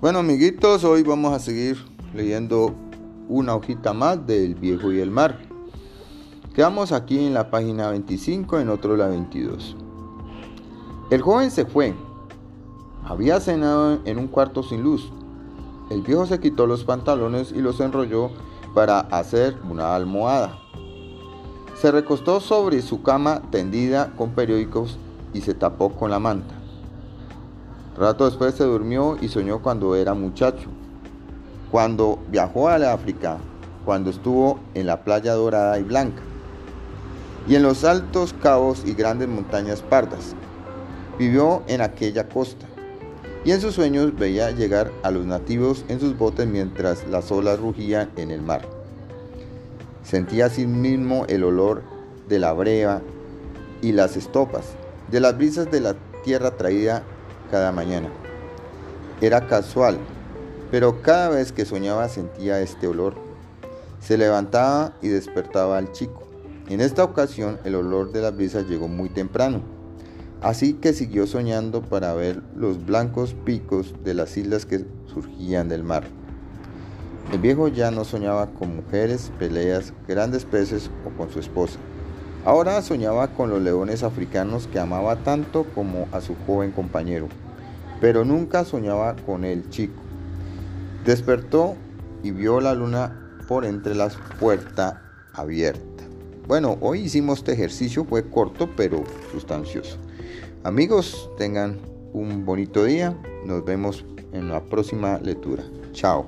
Bueno amiguitos, hoy vamos a seguir leyendo una hojita más del viejo y el mar. Quedamos aquí en la página 25, en otro la 22. El joven se fue. Había cenado en un cuarto sin luz. El viejo se quitó los pantalones y los enrolló para hacer una almohada. Se recostó sobre su cama tendida con periódicos y se tapó con la manta. Rato después se durmió y soñó cuando era muchacho, cuando viajó a la África, cuando estuvo en la playa dorada y blanca, y en los altos cabos y grandes montañas pardas. Vivió en aquella costa, y en sus sueños veía llegar a los nativos en sus botes mientras las olas rugían en el mar. Sentía sí mismo el olor de la brea y las estopas, de las brisas de la tierra traída cada mañana. Era casual, pero cada vez que soñaba sentía este olor. Se levantaba y despertaba al chico. En esta ocasión el olor de la brisa llegó muy temprano, así que siguió soñando para ver los blancos picos de las islas que surgían del mar. El viejo ya no soñaba con mujeres, peleas, grandes peces o con su esposa. Ahora soñaba con los leones africanos que amaba tanto como a su joven compañero, pero nunca soñaba con el chico. Despertó y vio la luna por entre la puerta abierta. Bueno, hoy hicimos este ejercicio, fue corto pero sustancioso. Amigos, tengan un bonito día. Nos vemos en la próxima lectura. Chao.